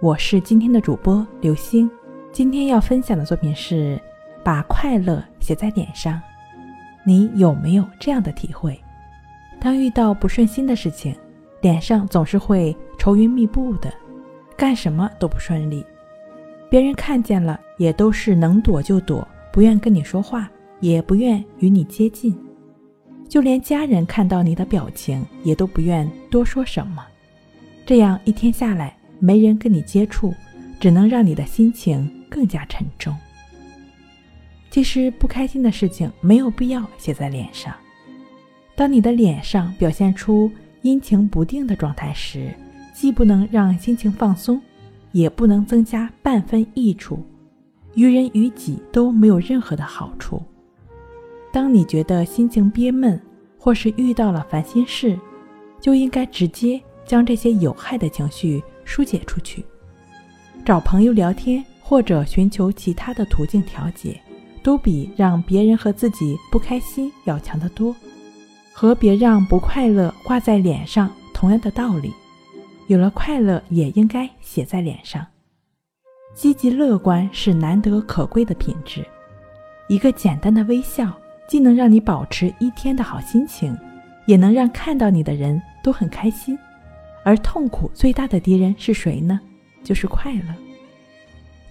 我是今天的主播刘星。今天要分享的作品是把快乐写在脸上。你有没有这样的体会？当遇到不顺心的事情，脸上总是会愁云密布的，干什么都不顺利。别人看见了，也都是能躲就躲，不愿跟你说话，也不愿与你接近。就连家人看到你的表情，也都不愿多说什么。这样一天下来，没人跟你接触，只能让你的心情更加沉重。其实不开心的事情没有必要写在脸上。当你的脸上表现出阴晴不定的状态时，既不能让心情放松，也不能增加半分益处，于人于己都没有任何的好处。当你觉得心情憋闷，或是遇到了烦心事，就应该直接将这些有害的情绪疏解出去，找朋友聊天或者寻求其他的途径调节，都比让别人和自己不开心要强得多。和别让不快乐挂在脸上同样的道理，有了快乐也应该写在脸上。积极乐观是难得可贵的品质，一个简单的微笑。既能让你保持一天的好心情，也能让看到你的人都很开心。而痛苦最大的敌人是谁呢？就是快乐。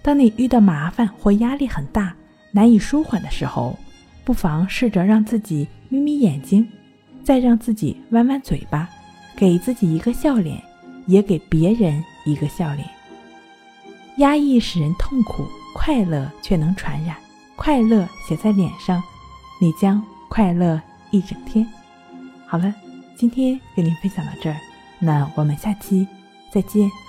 当你遇到麻烦或压力很大、难以舒缓的时候，不妨试着让自己眯眯眼睛，再让自己弯弯嘴巴，给自己一个笑脸，也给别人一个笑脸。压抑使人痛苦，快乐却能传染。快乐写在脸上。你将快乐一整天。好了，今天跟您分享到这儿，那我们下期再见。